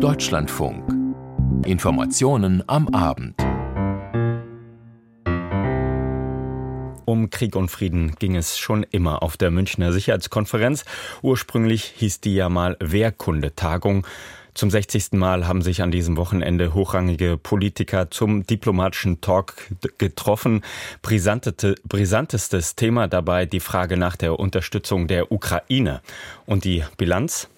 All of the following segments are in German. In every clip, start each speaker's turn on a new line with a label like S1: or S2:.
S1: Deutschlandfunk. Informationen am Abend.
S2: Um Krieg und Frieden ging es schon immer auf der Münchner Sicherheitskonferenz. Ursprünglich hieß die ja mal Wehrkundetagung. Zum 60. Mal haben sich an diesem Wochenende hochrangige Politiker zum diplomatischen Talk getroffen. Brisantestes Thema dabei die Frage nach der Unterstützung der Ukraine. Und die Bilanz?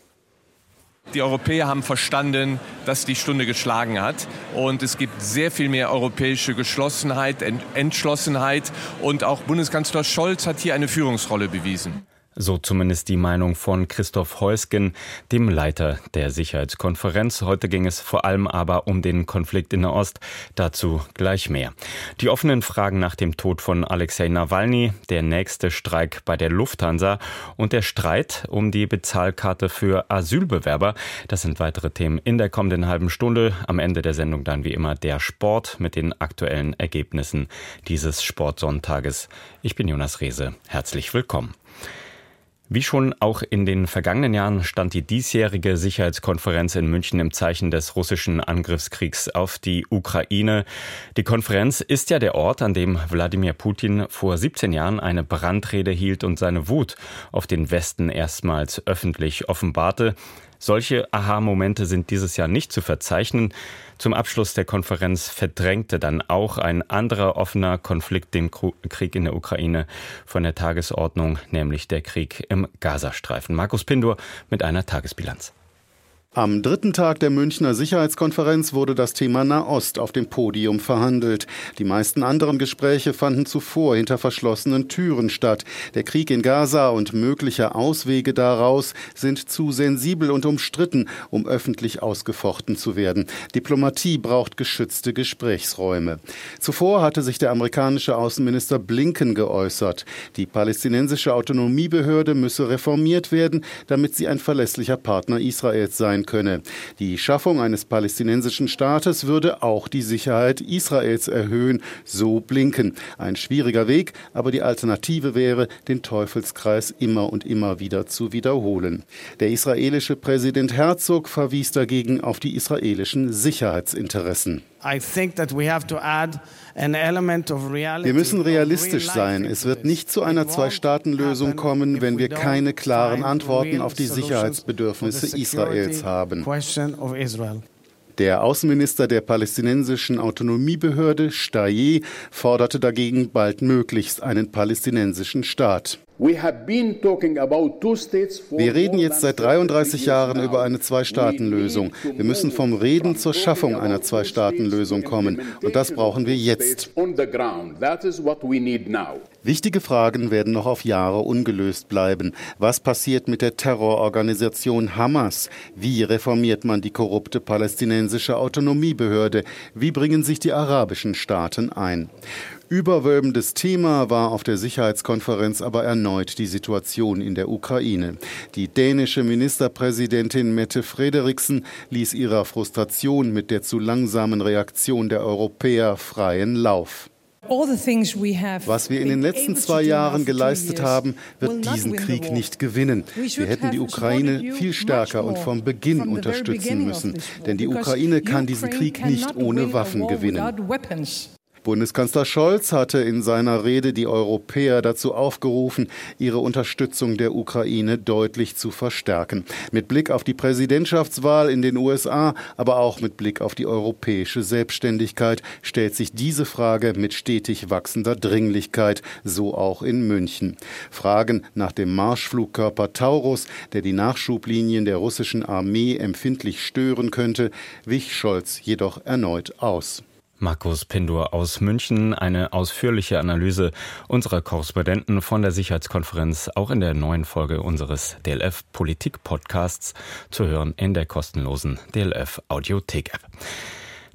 S3: Die Europäer haben verstanden, dass die Stunde geschlagen hat. Und es gibt sehr viel mehr europäische Geschlossenheit, Entschlossenheit. Und auch Bundeskanzler Scholz hat hier eine Führungsrolle bewiesen.
S2: So zumindest die Meinung von Christoph Heusgen, dem Leiter der Sicherheitskonferenz. Heute ging es vor allem aber um den Konflikt in der Ost. Dazu gleich mehr. Die offenen Fragen nach dem Tod von Alexei Nawalny, der nächste Streik bei der Lufthansa und der Streit um die Bezahlkarte für Asylbewerber. Das sind weitere Themen in der kommenden halben Stunde. Am Ende der Sendung dann wie immer der Sport mit den aktuellen Ergebnissen dieses Sportsonntages. Ich bin Jonas Rehse. Herzlich willkommen. Wie schon auch in den vergangenen Jahren stand die diesjährige Sicherheitskonferenz in München im Zeichen des russischen Angriffskriegs auf die Ukraine. Die Konferenz ist ja der Ort, an dem Wladimir Putin vor 17 Jahren eine Brandrede hielt und seine Wut auf den Westen erstmals öffentlich offenbarte. Solche Aha-Momente sind dieses Jahr nicht zu verzeichnen. Zum Abschluss der Konferenz verdrängte dann auch ein anderer offener Konflikt den Krieg in der Ukraine von der Tagesordnung, nämlich der Krieg im Gazastreifen. Markus Pindur mit einer Tagesbilanz.
S4: Am dritten Tag der Münchner Sicherheitskonferenz wurde das Thema Nahost auf dem Podium verhandelt. Die meisten anderen Gespräche fanden zuvor hinter verschlossenen Türen statt. Der Krieg in Gaza und mögliche Auswege daraus sind zu sensibel und umstritten, um öffentlich ausgefochten zu werden. Diplomatie braucht geschützte Gesprächsräume. Zuvor hatte sich der amerikanische Außenminister Blinken geäußert. Die palästinensische Autonomiebehörde müsse reformiert werden, damit sie ein verlässlicher Partner Israels sein sein könne. Die Schaffung eines palästinensischen Staates würde auch die Sicherheit Israels erhöhen, so Blinken. Ein schwieriger Weg, aber die Alternative wäre, den Teufelskreis immer und immer wieder zu wiederholen. Der israelische Präsident Herzog verwies dagegen auf die israelischen Sicherheitsinteressen. Wir müssen realistisch sein. Es wird nicht zu einer Zwei-Staaten-Lösung kommen, wenn wir keine klaren Antworten auf die Sicherheitsbedürfnisse Israels haben. Der Außenminister der palästinensischen Autonomiebehörde, Staye, forderte dagegen baldmöglichst einen palästinensischen Staat. Wir reden jetzt seit 33 Jahren über eine Zwei-Staaten-Lösung. Wir müssen vom Reden zur Schaffung einer Zwei-Staaten-Lösung kommen. Und das brauchen wir jetzt. Wichtige Fragen werden noch auf Jahre ungelöst bleiben. Was passiert mit der Terrororganisation Hamas? Wie reformiert man die korrupte palästinensische Autonomiebehörde? Wie bringen sich die arabischen Staaten ein? Überwölbendes Thema war auf der Sicherheitskonferenz aber erneut die Situation in der Ukraine. Die dänische Ministerpräsidentin Mette Frederiksen ließ ihrer Frustration mit der zu langsamen Reaktion der Europäer freien Lauf. Was wir in den letzten zwei Jahren geleistet haben, wird diesen Krieg nicht gewinnen. Wir hätten die Ukraine viel stärker und vom Beginn unterstützen müssen, denn die Ukraine kann diesen Krieg nicht ohne Waffen gewinnen. Bundeskanzler Scholz hatte in seiner Rede die Europäer dazu aufgerufen, ihre Unterstützung der Ukraine deutlich zu verstärken. Mit Blick auf die Präsidentschaftswahl in den USA, aber auch mit Blick auf die europäische Selbstständigkeit stellt sich diese Frage mit stetig wachsender Dringlichkeit, so auch in München. Fragen nach dem Marschflugkörper Taurus, der die Nachschublinien der russischen Armee empfindlich stören könnte, wich Scholz jedoch erneut aus.
S2: Markus Pindur aus München. Eine ausführliche Analyse unserer Korrespondenten von der Sicherheitskonferenz auch in der neuen Folge unseres DLF Politik Podcasts zu hören in der kostenlosen DLF Audiothek App.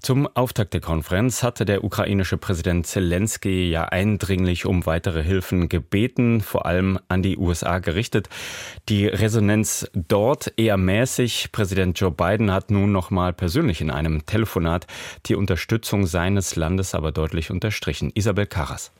S2: Zum Auftakt der Konferenz hatte der ukrainische Präsident Zelensky ja eindringlich um weitere Hilfen gebeten, vor allem an die USA gerichtet. Die Resonanz dort eher mäßig. Präsident Joe Biden hat nun noch mal persönlich in einem Telefonat die Unterstützung seines Landes aber deutlich unterstrichen. Isabel Karas.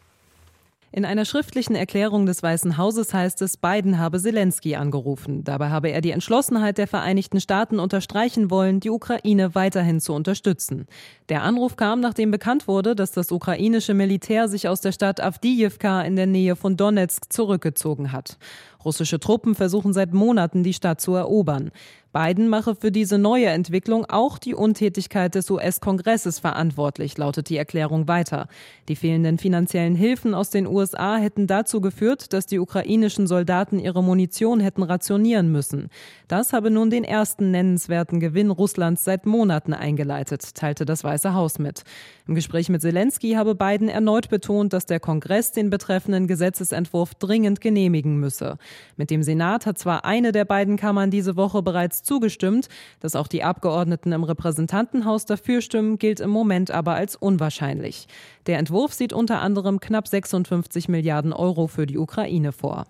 S5: In einer schriftlichen Erklärung des Weißen Hauses heißt es, Biden habe Zelensky angerufen. Dabei habe er die Entschlossenheit der Vereinigten Staaten unterstreichen wollen, die Ukraine weiterhin zu unterstützen. Der Anruf kam, nachdem bekannt wurde, dass das ukrainische Militär sich aus der Stadt Avdiivka in der Nähe von Donetsk zurückgezogen hat. Russische Truppen versuchen seit Monaten, die Stadt zu erobern. Biden mache für diese neue Entwicklung auch die Untätigkeit des US-Kongresses verantwortlich, lautet die Erklärung weiter. Die fehlenden finanziellen Hilfen aus den USA hätten dazu geführt, dass die ukrainischen Soldaten ihre Munition hätten rationieren müssen. Das habe nun den ersten nennenswerten Gewinn Russlands seit Monaten eingeleitet, teilte das Weiße Haus mit. Im Gespräch mit Zelensky habe Biden erneut betont, dass der Kongress den betreffenden Gesetzesentwurf dringend genehmigen müsse. Mit dem Senat hat zwar eine der beiden Kammern diese Woche bereits zugestimmt. Dass auch die Abgeordneten im Repräsentantenhaus dafür stimmen, gilt im Moment aber als unwahrscheinlich. Der Entwurf sieht unter anderem knapp 56 Milliarden Euro für die Ukraine vor.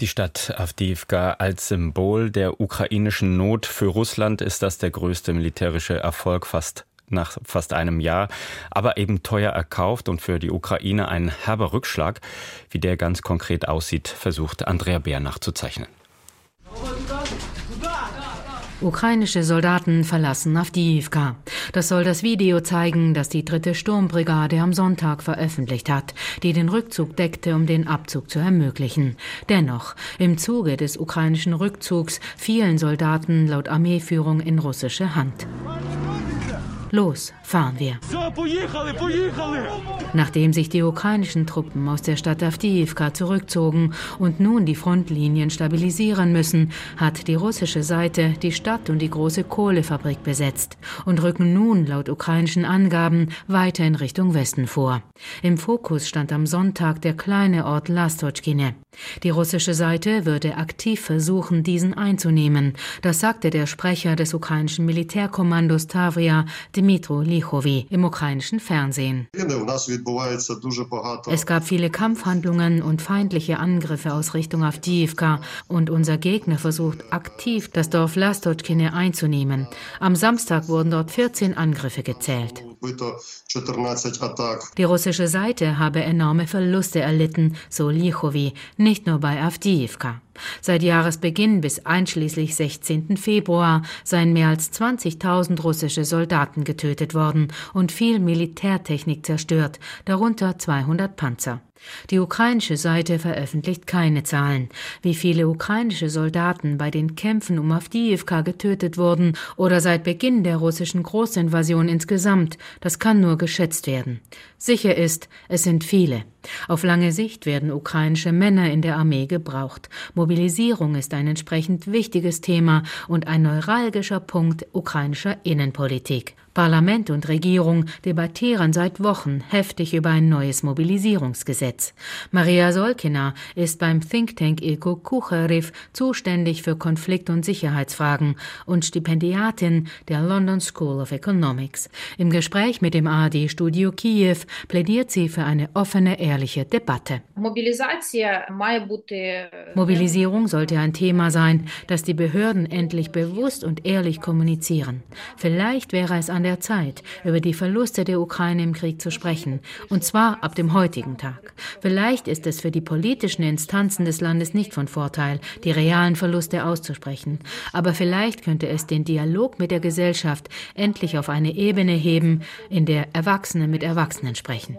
S2: Die Stadt Avdiivka als Symbol der ukrainischen Not für Russland ist das der größte militärische Erfolg fast nach fast einem Jahr, aber eben teuer erkauft und für die Ukraine ein herber Rückschlag. Wie der ganz konkret aussieht, versucht Andrea Bär nachzuzeichnen.
S6: Ukrainische Soldaten verlassen Avdiivka. Das soll das Video zeigen, das die dritte Sturmbrigade am Sonntag veröffentlicht hat, die den Rückzug deckte, um den Abzug zu ermöglichen. Dennoch, im Zuge des ukrainischen Rückzugs fielen Soldaten laut Armeeführung in russische Hand. Los, fahren wir. Nachdem sich die ukrainischen Truppen aus der Stadt Avdiivka zurückzogen und nun die Frontlinien stabilisieren müssen, hat die russische Seite die Stadt und die große Kohlefabrik besetzt und rücken nun laut ukrainischen Angaben weiter in Richtung Westen vor. Im Fokus stand am Sonntag der kleine Ort Lastotschkine. Die russische Seite würde aktiv versuchen, diesen einzunehmen. Das sagte der Sprecher des ukrainischen Militärkommandos Tavria, Dmitro Lichovi, im ukrainischen Fernsehen. Es gab viele Kampfhandlungen und feindliche Angriffe aus Richtung Avdiivka und unser Gegner versucht aktiv, das Dorf Lastotschkine einzunehmen. Am Samstag wurden dort 14 Angriffe gezählt. Die russische Seite habe enorme Verluste erlitten, so Lichovi, nicht nur bei Avdiivka. Seit Jahresbeginn bis einschließlich 16. Februar seien mehr als 20.000 russische Soldaten getötet worden und viel Militärtechnik zerstört, darunter 200 Panzer. Die ukrainische Seite veröffentlicht keine Zahlen, wie viele ukrainische Soldaten bei den Kämpfen um Avdiivka getötet wurden oder seit Beginn der russischen Großinvasion insgesamt, das kann nur geschätzt werden. Sicher ist, es sind viele. Auf lange Sicht werden ukrainische Männer in der Armee gebraucht. Mobilisierung ist ein entsprechend wichtiges Thema und ein neuralgischer Punkt ukrainischer Innenpolitik. Parlament und Regierung debattieren seit Wochen heftig über ein neues Mobilisierungsgesetz. Maria Solkina ist beim Think Tank Ilko Kucherev zuständig für Konflikt- und Sicherheitsfragen und Stipendiatin der London School of Economics. Im Gespräch mit dem ARD-Studio Kiew plädiert sie für eine offene, ehrliche Debatte. Mobilisierung sollte ein Thema sein, das die Behörden endlich bewusst und ehrlich kommunizieren. Vielleicht wäre es an der der Zeit, über die Verluste der Ukraine im Krieg zu sprechen, und zwar ab dem heutigen Tag. Vielleicht ist es für die politischen Instanzen des Landes nicht von Vorteil, die realen Verluste auszusprechen, aber vielleicht könnte es den Dialog mit der Gesellschaft endlich auf eine Ebene heben, in der Erwachsene mit Erwachsenen sprechen.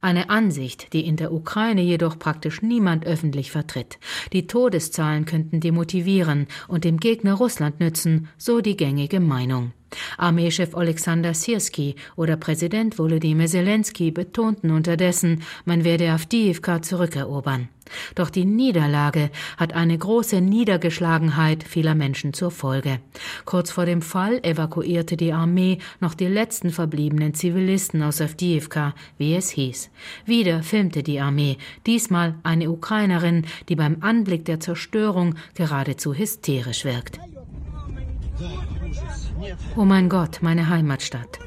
S6: Eine Ansicht, die in der Ukraine jedoch praktisch niemand öffentlich vertritt. Die Todeszahlen könnten demotivieren und dem Gegner Russland nützen, so die gängige einhellige Meinung. Armeechef Alexander Sirski oder Präsident Volodymyr Zelensky betonten unterdessen, man werde Avdiivka zurückerobern. Doch die Niederlage hat eine große Niedergeschlagenheit vieler Menschen zur Folge. Kurz vor dem Fall evakuierte die Armee noch die letzten verbliebenen Zivilisten aus Avdiivka, wie es hieß. Wieder filmte die Armee, diesmal eine Ukrainerin, die beim Anblick der Zerstörung geradezu hysterisch wirkt. Oh mein Gott, meine Heimatstadt.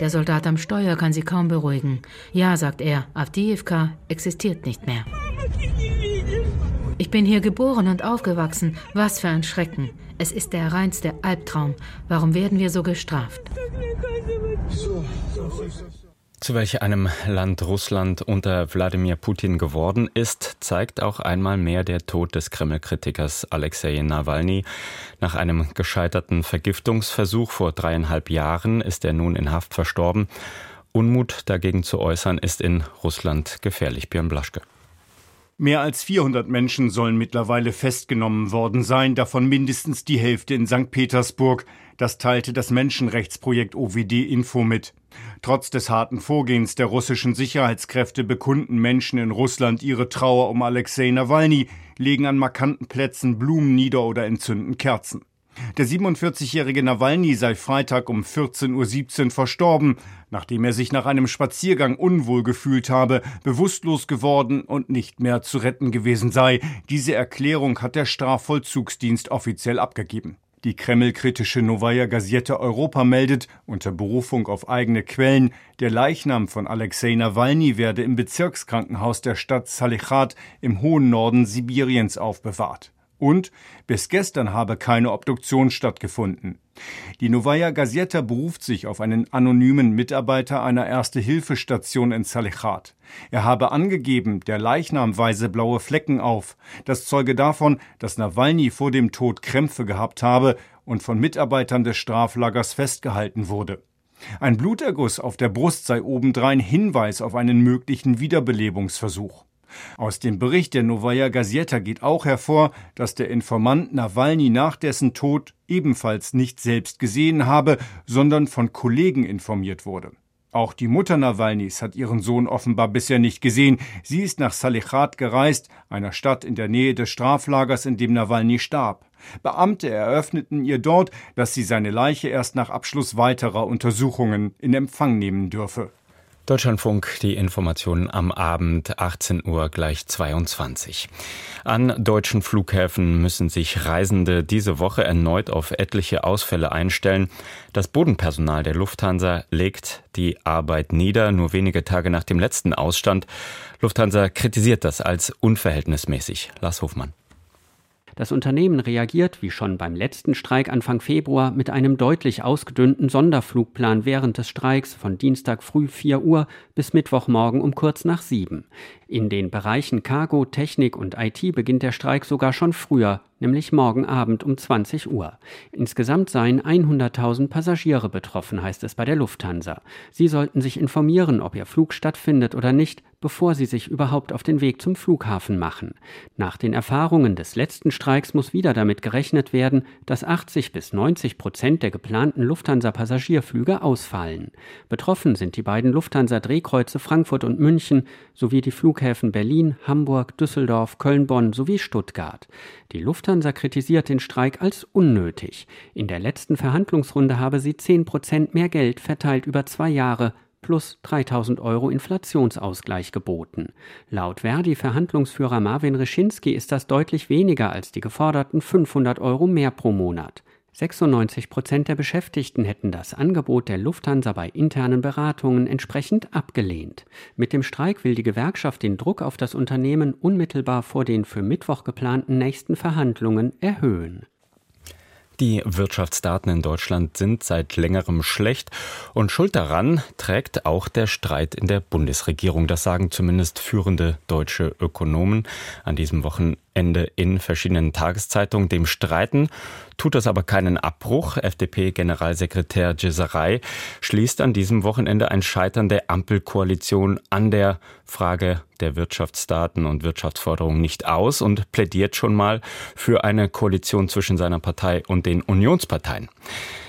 S6: Der Soldat am Steuer kann sie kaum beruhigen. Ja, sagt er, Avdiivka existiert nicht mehr. Ich bin hier geboren und aufgewachsen. Was für ein Schrecken. Es ist der reinste Albtraum. Warum werden wir so gestraft?
S2: Zu welch einem Land Russland unter Wladimir Putin geworden ist, zeigt auch einmal mehr der Tod des Kreml-Kritikers Alexei Nawalny. Nach einem gescheiterten Vergiftungsversuch vor dreieinhalb Jahren ist er nun in Haft verstorben. Unmut dagegen zu äußern ist in Russland gefährlich. Björn Blaschke.
S7: Mehr als 400 Menschen sollen mittlerweile festgenommen worden sein, davon mindestens die Hälfte in St. Petersburg. Das teilte das Menschenrechtsprojekt OWD Info mit. Trotz des harten Vorgehens der russischen Sicherheitskräfte bekunden Menschen in Russland ihre Trauer um Alexei Nawalny, legen an markanten Plätzen Blumen nieder oder entzünden Kerzen. Der 47-jährige Nawalny sei Freitag um 14.17 Uhr verstorben, nachdem er sich nach einem Spaziergang unwohl gefühlt habe, bewusstlos geworden und nicht mehr zu retten gewesen sei. Diese Erklärung hat der Strafvollzugsdienst offiziell abgegeben. Die Kreml-kritische Novaya Gazette Europa meldet, unter Berufung auf eigene Quellen, der Leichnam von Alexei Nawalny werde im Bezirkskrankenhaus der Stadt Salichat im hohen Norden Sibiriens aufbewahrt. Und bis gestern habe keine Obduktion stattgefunden. Die Novaya Gazeta beruft sich auf einen anonymen Mitarbeiter einer Erste-Hilfe-Station in Salichat. Er habe angegeben, der Leichnam weise blaue Flecken auf. Das zeuge davon, dass Nawalny vor dem Tod Krämpfe gehabt habe und von Mitarbeitern des Straflagers festgehalten wurde. Ein Bluterguss auf der Brust sei obendrein Hinweis auf einen möglichen Wiederbelebungsversuch. Aus dem Bericht der Novaya Gazeta geht auch hervor, dass der Informant Nawalny nach dessen Tod ebenfalls nicht selbst gesehen habe, sondern von Kollegen informiert wurde. Auch die Mutter Nawalnys hat ihren Sohn offenbar bisher nicht gesehen. Sie ist nach Salichat gereist, einer Stadt in der Nähe des Straflagers, in dem Nawalny starb. Beamte eröffneten ihr dort, dass sie seine Leiche erst nach Abschluss weiterer Untersuchungen in Empfang nehmen dürfe.
S2: Deutschlandfunk, die Informationen am Abend 18 Uhr gleich 22. An deutschen Flughäfen müssen sich Reisende diese Woche erneut auf etliche Ausfälle einstellen. Das Bodenpersonal der Lufthansa legt die Arbeit nieder, nur wenige Tage nach dem letzten Ausstand. Lufthansa kritisiert das als unverhältnismäßig. Lars Hofmann.
S8: Das Unternehmen reagiert, wie schon beim letzten Streik Anfang Februar, mit einem deutlich ausgedünnten Sonderflugplan während des Streiks von Dienstag früh 4 Uhr bis Mittwochmorgen um kurz nach 7. In den Bereichen Cargo, Technik und IT beginnt der Streik sogar schon früher, nämlich morgen Abend um 20 Uhr. Insgesamt seien 100.000 Passagiere betroffen, heißt es bei der Lufthansa. Sie sollten sich informieren, ob ihr Flug stattfindet oder nicht, bevor sie sich überhaupt auf den Weg zum Flughafen machen. Nach den Erfahrungen des letzten Streiks muss wieder damit gerechnet werden, dass 80 bis 90 Prozent der geplanten Lufthansa-Passagierflüge ausfallen. Betroffen sind die beiden Lufthansa-Drehkreuze Frankfurt und München sowie die Flughäfen Berlin, Hamburg, Düsseldorf, Köln-Bonn sowie Stuttgart. Die Lufthansa kritisiert den Streik als unnötig. In der letzten Verhandlungsrunde habe sie 10 Prozent mehr Geld verteilt über zwei Jahre plus 3000 Euro Inflationsausgleich geboten. Laut Verdi-Verhandlungsführer Marvin Reschinski ist das deutlich weniger als die geforderten 500 Euro mehr pro Monat. 96 Prozent der Beschäftigten hätten das Angebot der Lufthansa bei internen Beratungen entsprechend abgelehnt. Mit dem Streik will die Gewerkschaft den Druck auf das Unternehmen unmittelbar vor den für Mittwoch geplanten nächsten Verhandlungen erhöhen.
S2: Die Wirtschaftsdaten in Deutschland sind seit längerem schlecht und Schuld daran trägt auch der Streit in der Bundesregierung. Das sagen zumindest führende deutsche Ökonomen an diesem Wochenende in verschiedenen Tageszeitungen. Dem Streiten tut das aber keinen Abbruch. FDP-Generalsekretär Geserei schließt an diesem Wochenende ein Scheitern der Ampelkoalition an der Frage der Wirtschaftsdaten und Wirtschaftsförderung nicht aus und plädiert schon mal für eine Koalition zwischen seiner Partei und den Unionsparteien.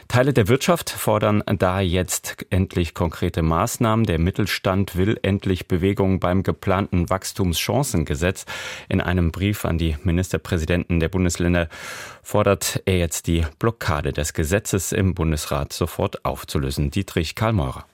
S2: Teile der Wirtschaft fordern da jetzt endlich konkrete Maßnahmen. Der Mittelstand will endlich Bewegung beim geplanten Wachstumschancengesetz. In einem Brief an die Ministerpräsidenten der Bundesländer fordert er jetzt die Blockade des Gesetzes im Bundesrat sofort aufzulösen. Dietrich Karl Maurer.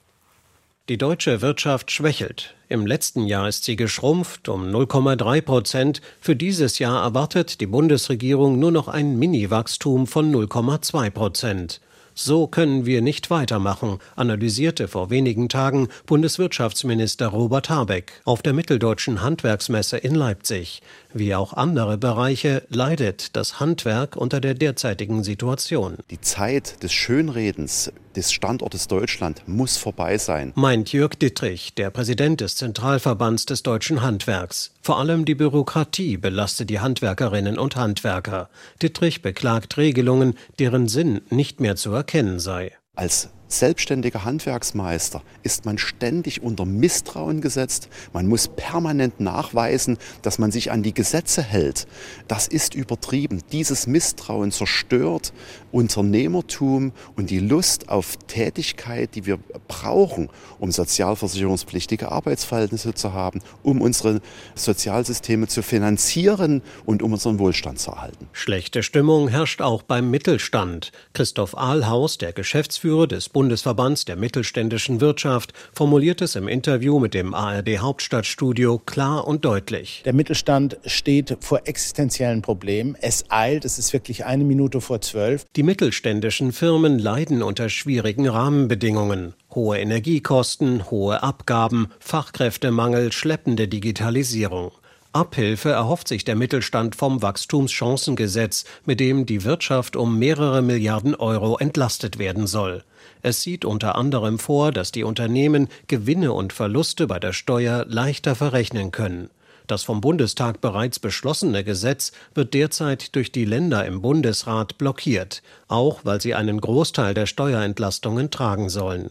S9: Die deutsche Wirtschaft schwächelt. Im letzten Jahr ist sie geschrumpft um 0,3 Prozent. Für dieses Jahr erwartet die Bundesregierung nur noch ein Mini-Wachstum von 0,2 Prozent. So können wir nicht weitermachen, analysierte vor wenigen Tagen Bundeswirtschaftsminister Robert Habeck auf der Mitteldeutschen Handwerksmesse in Leipzig. Wie auch andere Bereiche leidet das Handwerk unter der derzeitigen Situation.
S10: Die Zeit des Schönredens des Standortes Deutschland muss vorbei sein.
S9: Meint Jörg Dittrich, der Präsident des Zentralverbands des deutschen Handwerks. Vor allem die Bürokratie belastet die Handwerkerinnen und Handwerker. Dittrich beklagt Regelungen, deren Sinn nicht mehr zu erkennen sei.
S10: Als selbstständiger Handwerksmeister ist man ständig unter Misstrauen gesetzt. Man muss permanent nachweisen, dass man sich an die Gesetze hält. Das ist übertrieben. Dieses Misstrauen zerstört Unternehmertum und die Lust auf Tätigkeit, die wir brauchen, um sozialversicherungspflichtige Arbeitsverhältnisse zu haben, um unsere Sozialsysteme zu finanzieren und um unseren Wohlstand zu erhalten.
S9: Schlechte Stimmung herrscht auch beim Mittelstand. Christoph Ahlhaus, der Geschäftsführer des Bundes Bundesverbands der mittelständischen Wirtschaft formuliert es im Interview mit dem ARD Hauptstadtstudio klar und deutlich.
S11: Der Mittelstand steht vor existenziellen Problemen. Es eilt, es ist wirklich eine Minute vor zwölf.
S9: Die mittelständischen Firmen leiden unter schwierigen Rahmenbedingungen. Hohe Energiekosten, hohe Abgaben, Fachkräftemangel, schleppende Digitalisierung. Abhilfe erhofft sich der Mittelstand vom Wachstumschancengesetz, mit dem die Wirtschaft um mehrere Milliarden Euro entlastet werden soll. Es sieht unter anderem vor, dass die Unternehmen Gewinne und Verluste bei der Steuer leichter verrechnen können. Das vom Bundestag bereits beschlossene Gesetz wird derzeit durch die Länder im Bundesrat blockiert, auch weil sie einen Großteil der Steuerentlastungen tragen sollen.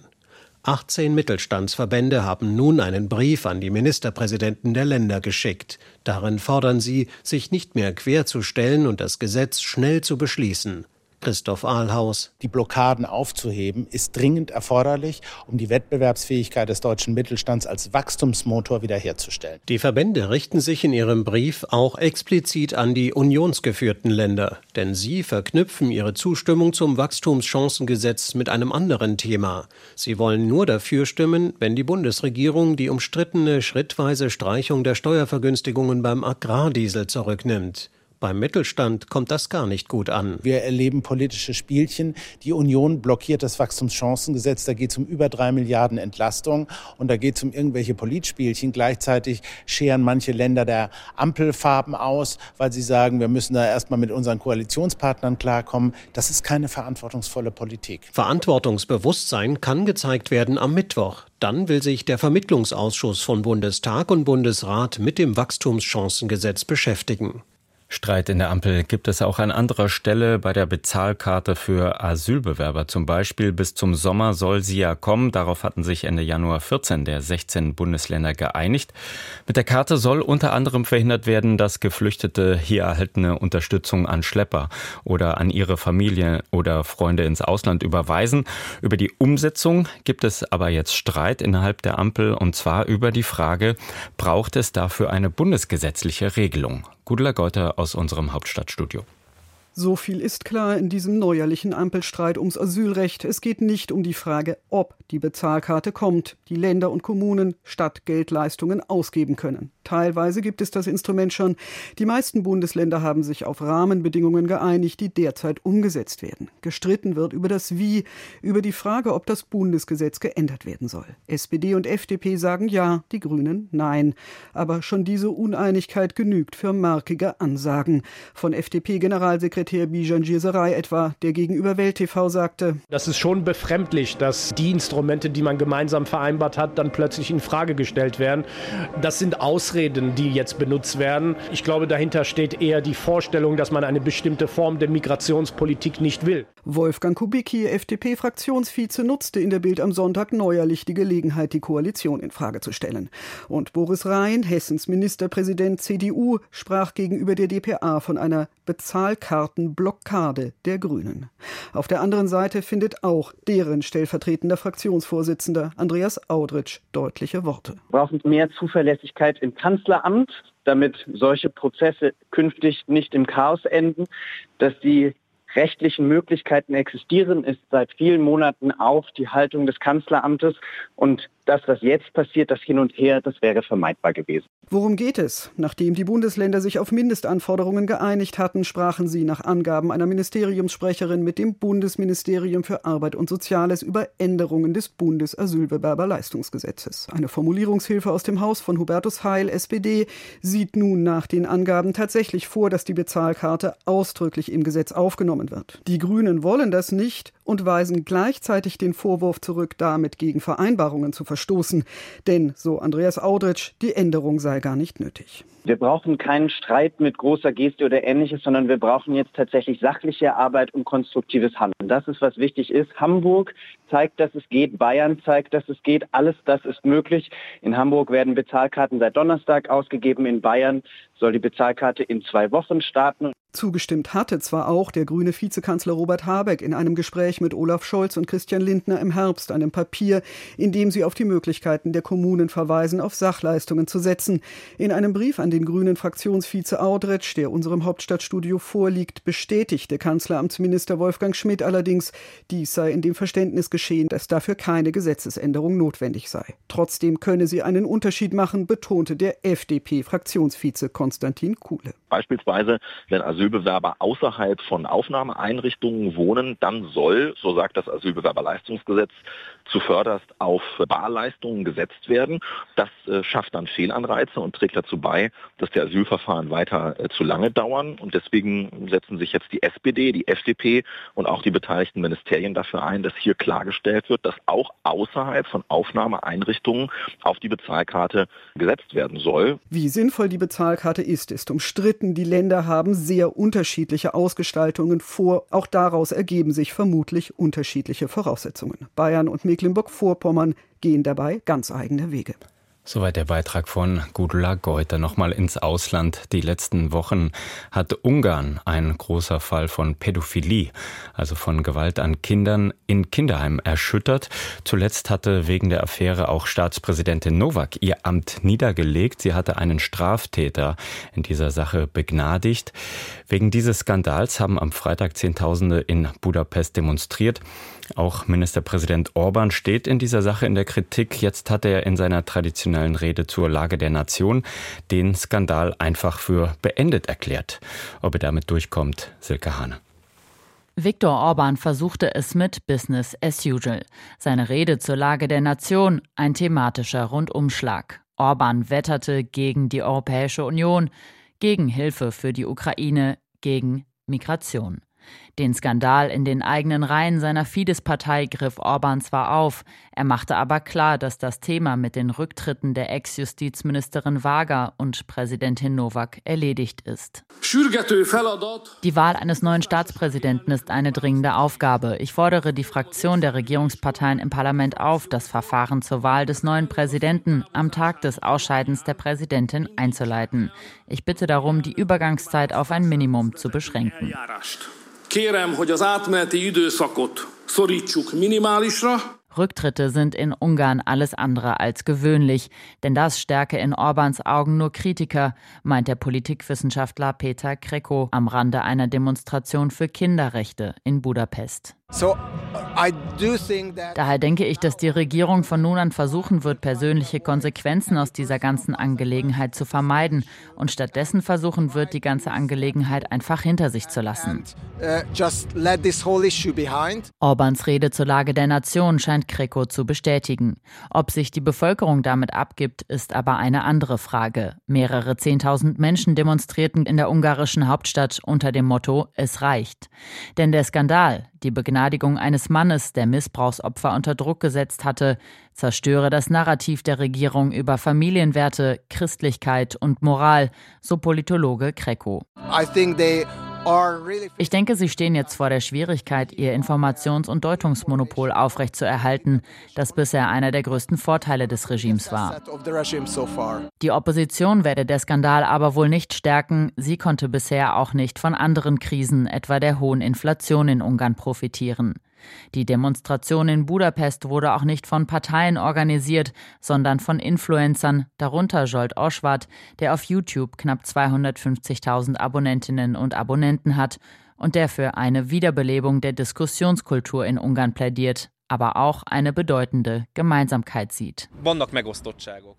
S9: 18 Mittelstandsverbände haben nun einen Brief an die Ministerpräsidenten der Länder geschickt. Darin fordern sie, sich nicht mehr querzustellen und das Gesetz schnell zu beschließen. Christoph Ahlhaus.
S11: Die Blockaden aufzuheben ist dringend erforderlich, um die Wettbewerbsfähigkeit des deutschen Mittelstands als Wachstumsmotor wiederherzustellen.
S9: Die Verbände richten sich in ihrem Brief auch explizit an die unionsgeführten Länder, denn sie verknüpfen ihre Zustimmung zum Wachstumschancengesetz mit einem anderen Thema. Sie wollen nur dafür stimmen, wenn die Bundesregierung die umstrittene schrittweise Streichung der Steuervergünstigungen beim Agrardiesel zurücknimmt. Beim Mittelstand kommt das gar nicht gut an.
S11: Wir erleben politische Spielchen. Die Union blockiert das Wachstumschancengesetz. Da geht es um über drei Milliarden Entlastung und da geht es um irgendwelche Politspielchen. Gleichzeitig scheren manche Länder der Ampelfarben aus, weil sie sagen, wir müssen da erstmal mit unseren Koalitionspartnern klarkommen. Das ist keine verantwortungsvolle Politik.
S9: Verantwortungsbewusstsein kann gezeigt werden am Mittwoch. Dann will sich der Vermittlungsausschuss von Bundestag und Bundesrat mit dem Wachstumschancengesetz beschäftigen.
S2: Streit in der Ampel gibt es auch an anderer Stelle bei der Bezahlkarte für Asylbewerber zum Beispiel. Bis zum Sommer soll sie ja kommen. Darauf hatten sich Ende Januar 14 der 16 Bundesländer geeinigt. Mit der Karte soll unter anderem verhindert werden, dass Geflüchtete hier erhaltene Unterstützung an Schlepper oder an ihre Familie oder Freunde ins Ausland überweisen. Über die Umsetzung gibt es aber jetzt Streit innerhalb der Ampel und zwar über die Frage, braucht es dafür eine bundesgesetzliche Regelung? Gudula Geuter aus unserem Hauptstadtstudio.
S12: So viel ist klar in diesem neuerlichen Ampelstreit ums Asylrecht. Es geht nicht um die Frage, ob die Bezahlkarte kommt, die Länder und Kommunen Stadtgeldleistungen ausgeben können. Teilweise gibt es das Instrument schon. Die meisten Bundesländer haben sich auf Rahmenbedingungen geeinigt, die derzeit umgesetzt werden. Gestritten wird über das Wie, über die Frage, ob das Bundesgesetz geändert werden soll. SPD und FDP sagen ja, die Grünen nein. Aber schon diese Uneinigkeit genügt für markige Ansagen. Von FDP-Generalsekretär Staatssekretär Bijan Girsaray etwa, der gegenüber Welt TV sagte,
S13: Das ist schon befremdlich, dass die Instrumente, die man gemeinsam vereinbart hat, dann plötzlich in Frage gestellt werden. Das sind Ausreden, die jetzt benutzt werden. Ich glaube, dahinter steht eher die Vorstellung, dass man eine bestimmte Form der Migrationspolitik nicht will.
S12: Wolfgang Kubicki, FDP-Fraktionsvize, nutzte in der Bild am Sonntag neuerlich die Gelegenheit, die Koalition in Frage zu stellen. Und Boris Rhein, Hessens Ministerpräsident CDU, sprach gegenüber der dpa von einer Bezahlkartenblockade der Grünen. Auf der anderen Seite findet auch deren stellvertretender Fraktionsvorsitzender Andreas Audritsch deutliche Worte.
S14: Wir brauchen mehr Zuverlässigkeit im Kanzleramt, damit solche Prozesse künftig nicht im Chaos enden, dass die rechtlichen Möglichkeiten existieren, ist seit vielen Monaten auch die Haltung des Kanzleramtes. Und das, was jetzt passiert, das Hin und Her, das wäre vermeidbar gewesen.
S12: Worum geht es? Nachdem die Bundesländer sich auf Mindestanforderungen geeinigt hatten, sprachen sie nach Angaben einer Ministeriumssprecherin mit dem Bundesministerium für Arbeit und Soziales über Änderungen des Bundesasylbewerberleistungsgesetzes. Eine Formulierungshilfe aus dem Haus von Hubertus Heil, SPD, sieht nun nach den Angaben tatsächlich vor, dass die Bezahlkarte ausdrücklich im Gesetz aufgenommen wird. Die Grünen wollen das nicht und weisen gleichzeitig den Vorwurf zurück, damit gegen Vereinbarungen zu verstoßen. Denn, so Andreas Audritsch, die Änderung sei gar nicht nötig.
S14: Wir brauchen keinen Streit mit großer Geste oder ähnliches, sondern wir brauchen jetzt tatsächlich sachliche Arbeit und konstruktives Handeln. Das ist, was wichtig ist. Hamburg zeigt, dass es geht. Bayern zeigt, dass es geht. Alles das ist möglich. In Hamburg werden Bezahlkarten seit Donnerstag ausgegeben. In Bayern soll die Bezahlkarte in zwei Wochen starten.
S12: Zugestimmt hatte zwar auch der grüne Vizekanzler Robert Habeck in einem Gespräch mit Olaf Scholz und Christian Lindner im Herbst, einem Papier, in dem sie auf die Möglichkeiten der Kommunen verweisen, auf Sachleistungen zu setzen. In einem Brief an den grünen Fraktionsvize Audretsch, der unserem Hauptstadtstudio vorliegt, bestätigte Kanzleramtsminister Wolfgang Schmidt allerdings, dies sei in dem Verständnis geschehen, dass dafür keine Gesetzesänderung notwendig sei. Trotzdem könne sie einen Unterschied machen, betonte der FDP-Fraktionsvize Konstantin Kuhle.
S15: Beispielsweise, wenn Asylbewerber außerhalb von Aufnahmeeinrichtungen wohnen, dann soll, so sagt das Asylbewerberleistungsgesetz, zuvörderst auf Barleistungen gesetzt werden. Das äh, schafft dann Fehlanreize und trägt dazu bei, dass die Asylverfahren weiter äh, zu lange dauern. Und deswegen setzen sich jetzt die SPD, die FDP und auch die beteiligten Ministerien dafür ein, dass hier klargestellt wird, dass auch außerhalb von Aufnahmeeinrichtungen auf die Bezahlkarte gesetzt werden soll.
S12: Wie sinnvoll die Bezahlkarte ist, ist umstritten. Die Länder haben sehr unterschiedliche Ausgestaltungen vor. Auch daraus ergeben sich vermutlich unterschiedliche Voraussetzungen. Bayern und Mecklenburg-Vorpommern gehen dabei ganz eigene Wege.
S2: Soweit der Beitrag von Gudula Geuter. Nochmal ins Ausland. Die letzten Wochen hat Ungarn ein großer Fall von Pädophilie, also von Gewalt an Kindern in Kinderheimen erschüttert. Zuletzt hatte wegen der Affäre auch Staatspräsidentin Novak ihr Amt niedergelegt. Sie hatte einen Straftäter in dieser Sache begnadigt. Wegen dieses Skandals haben am Freitag Zehntausende in Budapest demonstriert. Auch Ministerpräsident Orban steht in dieser Sache in der Kritik. Jetzt hat er in seiner traditionellen Rede zur Lage der Nation den Skandal einfach für beendet erklärt. Ob er damit durchkommt, Silke Hane.
S16: Viktor Orban versuchte es mit Business as usual. Seine Rede zur Lage der Nation ein thematischer Rundumschlag. Orban wetterte gegen die Europäische Union, gegen Hilfe für die Ukraine, gegen Migration. Den Skandal in den eigenen Reihen seiner Fidesz-Partei griff Orban zwar auf, er machte aber klar, dass das Thema mit den Rücktritten der Ex-Justizministerin Wager und Präsidentin Nowak erledigt ist. Die Wahl eines neuen Staatspräsidenten ist eine dringende Aufgabe. Ich fordere die Fraktion der Regierungsparteien im Parlament auf, das Verfahren zur Wahl des neuen Präsidenten am Tag des Ausscheidens der Präsidentin einzuleiten. Ich bitte darum, die Übergangszeit auf ein Minimum zu beschränken. Kérem, hogy az átmeneti időszakot szorítsuk minimálisra. Rücktritte sind in Ungarn alles andere als gewöhnlich, denn das stärke in Orbans Augen nur Kritiker, meint der Politikwissenschaftler Peter Kreko am Rande einer Demonstration für Kinderrechte in Budapest. So, Daher denke ich, dass die Regierung von nun an versuchen wird, persönliche Konsequenzen aus dieser ganzen Angelegenheit zu vermeiden und stattdessen versuchen wird, die ganze Angelegenheit einfach hinter sich zu lassen. Uh, Orbans Rede zur Lage der Nation scheint Kreko zu bestätigen. Ob sich die Bevölkerung damit abgibt, ist aber eine andere Frage. Mehrere Zehntausend Menschen demonstrierten in der ungarischen Hauptstadt unter dem Motto Es reicht. Denn der Skandal, die Begnadigung eines Mannes, der Missbrauchsopfer unter Druck gesetzt hatte, zerstöre das Narrativ der Regierung über Familienwerte, Christlichkeit und Moral, so Politologe Kreko. Ich denke, Sie stehen jetzt vor der Schwierigkeit, Ihr Informations- und Deutungsmonopol aufrechtzuerhalten, das bisher einer der größten Vorteile des Regimes war. Die Opposition werde der Skandal aber wohl nicht stärken. Sie konnte bisher auch nicht von anderen Krisen, etwa der hohen Inflation in Ungarn, profitieren. Die Demonstration in Budapest wurde auch nicht von Parteien organisiert, sondern von Influencern, darunter Jolt Oschwart, der auf YouTube knapp 250.000 Abonnentinnen und Abonnenten hat und der für eine Wiederbelebung der Diskussionskultur in Ungarn plädiert, aber auch eine bedeutende Gemeinsamkeit sieht.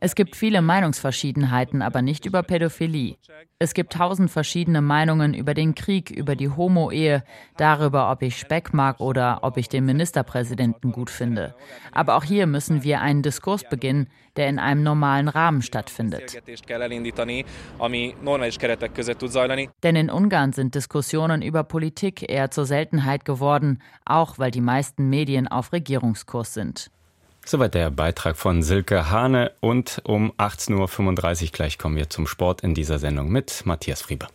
S16: Es gibt viele Meinungsverschiedenheiten, aber nicht über Pädophilie. Es gibt tausend verschiedene Meinungen über den Krieg, über die Homo-Ehe, darüber, ob ich Speck mag oder ob ich den Ministerpräsidenten gut finde. Aber auch hier müssen wir einen Diskurs beginnen, der in einem normalen Rahmen stattfindet. Denn in Ungarn sind Diskussionen über Politik eher zur Seltenheit geworden, auch weil die meisten Medien auf Regierungskurs sind.
S2: Soweit der Beitrag von Silke Hane und um 18.35 Uhr gleich kommen wir zum Sport in dieser Sendung mit Matthias Frieber.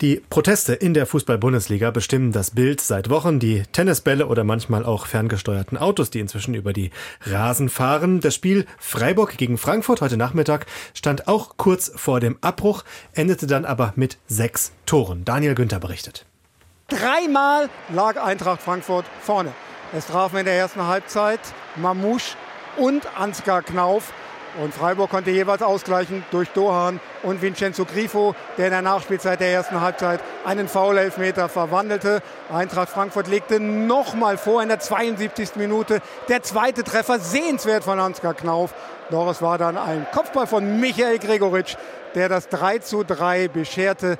S17: Die Proteste in der Fußball-Bundesliga bestimmen das Bild seit Wochen. Die Tennisbälle oder manchmal auch ferngesteuerten Autos, die inzwischen über die Rasen fahren. Das Spiel Freiburg gegen Frankfurt heute Nachmittag stand auch kurz vor dem Abbruch, endete dann aber mit sechs Toren. Daniel Günther berichtet.
S18: Dreimal lag Eintracht Frankfurt vorne. Es trafen in der ersten Halbzeit Mamouche und Ansgar Knauf. Und Freiburg konnte jeweils ausgleichen durch Dohan und Vincenzo Grifo, der in der Nachspielzeit der ersten Halbzeit einen Foul-Elfmeter verwandelte. Eintracht Frankfurt legte nochmal vor in der 72. Minute. Der zweite Treffer sehenswert von Ansgar Knauf. Doch es war dann ein Kopfball von Michael Gregoritsch, der das 3 zu 3 bescherte.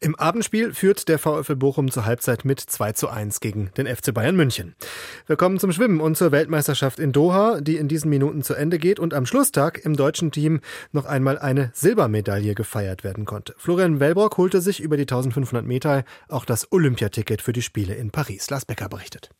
S17: Im Abendspiel führt der VfL Bochum zur Halbzeit mit 2 zu 1 gegen den FC Bayern München. Wir kommen zum Schwimmen und zur Weltmeisterschaft in Doha, die in diesen Minuten zu Ende geht und am Schlusstag im deutschen Team noch einmal eine Silbermedaille gefeiert werden konnte. Florian Wellbrock holte sich über die 1500 Meter auch das Olympiaticket für die Spiele in Paris. Lars Becker berichtet.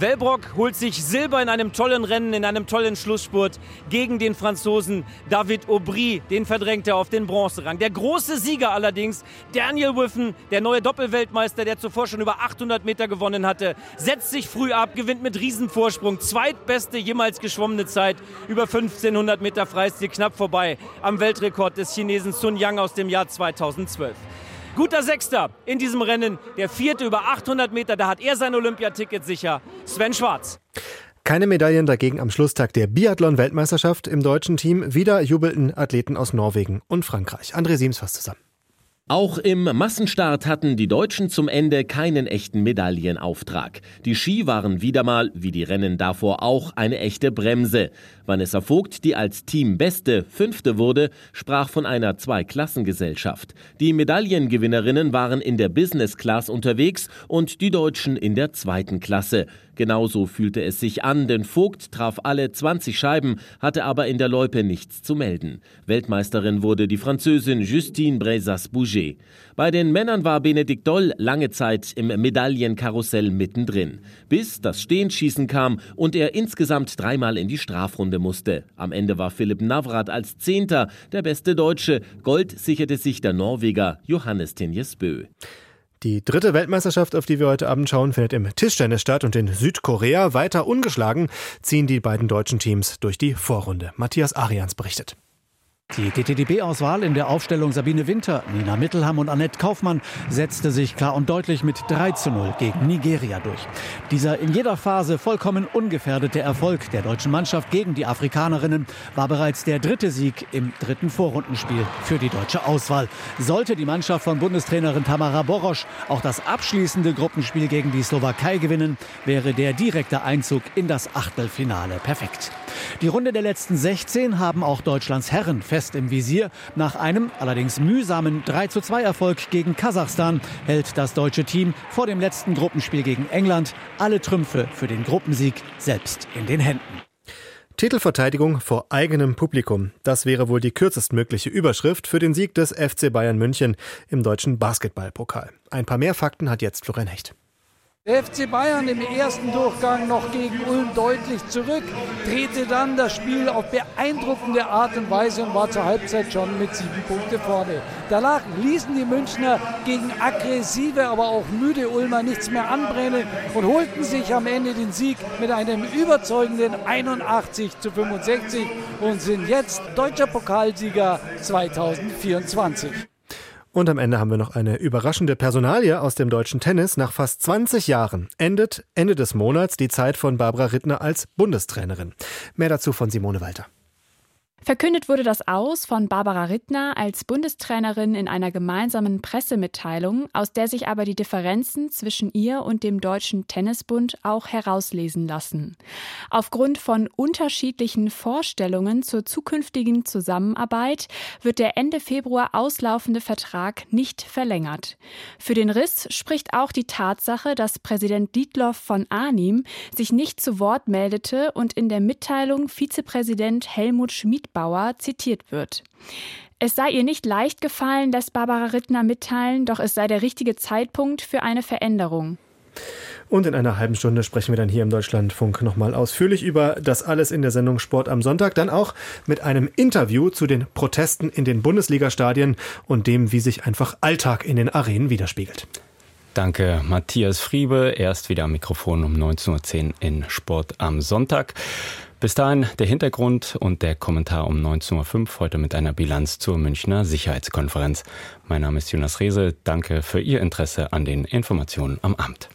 S19: Wellbrock holt sich Silber in einem tollen Rennen, in einem tollen Schlussspurt gegen den Franzosen David Aubry. Den verdrängt er auf den Bronzerang. Der große Sieger allerdings, Daniel Wiffen, der neue Doppelweltmeister, der zuvor schon über 800 Meter gewonnen hatte, setzt sich früh ab, gewinnt mit Riesenvorsprung. Zweitbeste jemals geschwommene Zeit, über 1500 Meter Freistil, knapp vorbei am Weltrekord des Chinesen Sun Yang aus dem Jahr 2012. Guter Sechster in diesem Rennen. Der vierte über 800 Meter, da hat er sein Olympiaticket sicher. Sven Schwarz.
S17: Keine Medaillen dagegen am Schlusstag der Biathlon-Weltmeisterschaft im deutschen Team. Wieder jubelten Athleten aus Norwegen und Frankreich. André Siems fasst zusammen.
S20: Auch im Massenstart hatten die Deutschen zum Ende keinen echten Medaillenauftrag. Die Ski waren wieder mal, wie die Rennen davor auch, eine echte Bremse. Vanessa Vogt, die als Teambeste Fünfte wurde, sprach von einer Zweiklassengesellschaft. Die Medaillengewinnerinnen waren in der Business Class unterwegs und die Deutschen in der zweiten Klasse. Genauso fühlte es sich an, denn Vogt traf alle 20 Scheiben, hatte aber in der Loipe nichts zu melden. Weltmeisterin wurde die Französin Justine Brezas-Bouget. Bei den Männern war Benedikt Doll lange Zeit im Medaillenkarussell mittendrin, bis das Stehenschießen kam und er insgesamt dreimal in die Strafrunde musste. Am Ende war Philipp Navrat als Zehnter der beste Deutsche. Gold sicherte sich der Norweger Johannes Tinjesbø.
S17: Die dritte Weltmeisterschaft, auf die wir heute Abend schauen, findet im Tischtennis statt und in Südkorea weiter ungeschlagen ziehen die beiden deutschen Teams durch die Vorrunde. Matthias Arians berichtet.
S21: Die DTDB-Auswahl in der Aufstellung Sabine Winter, Nina Mittelham und Annette Kaufmann setzte sich klar und deutlich mit 3 zu 0 gegen Nigeria durch. Dieser in jeder Phase vollkommen ungefährdete Erfolg der deutschen Mannschaft gegen die Afrikanerinnen war bereits der dritte Sieg im dritten Vorrundenspiel für die deutsche Auswahl. Sollte die Mannschaft von Bundestrainerin Tamara Borosch auch das abschließende Gruppenspiel gegen die Slowakei gewinnen, wäre der direkte Einzug in das Achtelfinale perfekt. Die Runde der letzten 16 haben auch Deutschlands Herren fest im Visier. Nach einem allerdings mühsamen 32 Erfolg gegen Kasachstan hält das deutsche Team vor dem letzten Gruppenspiel gegen England alle Trümpfe für den Gruppensieg selbst in den Händen.
S17: Titelverteidigung vor eigenem Publikum. Das wäre wohl die kürzestmögliche Überschrift für den Sieg des FC Bayern München im deutschen Basketballpokal. Ein paar mehr Fakten hat jetzt Florian Hecht.
S22: Der FC Bayern im ersten Durchgang noch gegen Ulm deutlich zurück, drehte dann das Spiel auf beeindruckende Art und Weise und war zur Halbzeit schon mit sieben Punkte vorne. Danach ließen die Münchner gegen aggressive, aber auch müde Ulmer nichts mehr anbrennen und holten sich am Ende den Sieg mit einem überzeugenden 81 zu 65 und sind jetzt deutscher Pokalsieger 2024.
S17: Und am Ende haben wir noch eine überraschende Personalie aus dem deutschen Tennis. Nach fast 20 Jahren endet Ende des Monats die Zeit von Barbara Rittner als Bundestrainerin. Mehr dazu von Simone Walter.
S23: Verkündet wurde das aus von Barbara Rittner als Bundestrainerin in einer gemeinsamen Pressemitteilung, aus der sich aber die Differenzen zwischen ihr und dem Deutschen Tennisbund auch herauslesen lassen. Aufgrund von unterschiedlichen Vorstellungen zur zukünftigen Zusammenarbeit wird der Ende Februar auslaufende Vertrag nicht verlängert. Für den Riss spricht auch die Tatsache, dass Präsident Dietloff von Arnim sich nicht zu Wort meldete und in der Mitteilung Vizepräsident Helmut Schmid Bauer zitiert wird. Es sei ihr nicht leicht gefallen, lässt Barbara Rittner mitteilen, doch es sei der richtige Zeitpunkt für eine Veränderung.
S17: Und in einer halben Stunde sprechen wir dann hier im Deutschlandfunk nochmal ausführlich über das alles in der Sendung Sport am Sonntag. Dann auch mit einem Interview zu den Protesten in den Bundesligastadien und dem, wie sich einfach Alltag in den Arenen widerspiegelt.
S2: Danke, Matthias Friebe. Erst wieder am Mikrofon um 19.10 Uhr in Sport am Sonntag. Bis dahin der Hintergrund und der Kommentar um 19.05 Uhr heute mit einer Bilanz zur Münchner Sicherheitskonferenz. Mein Name ist Jonas Rehse. Danke für Ihr Interesse an den Informationen am Amt.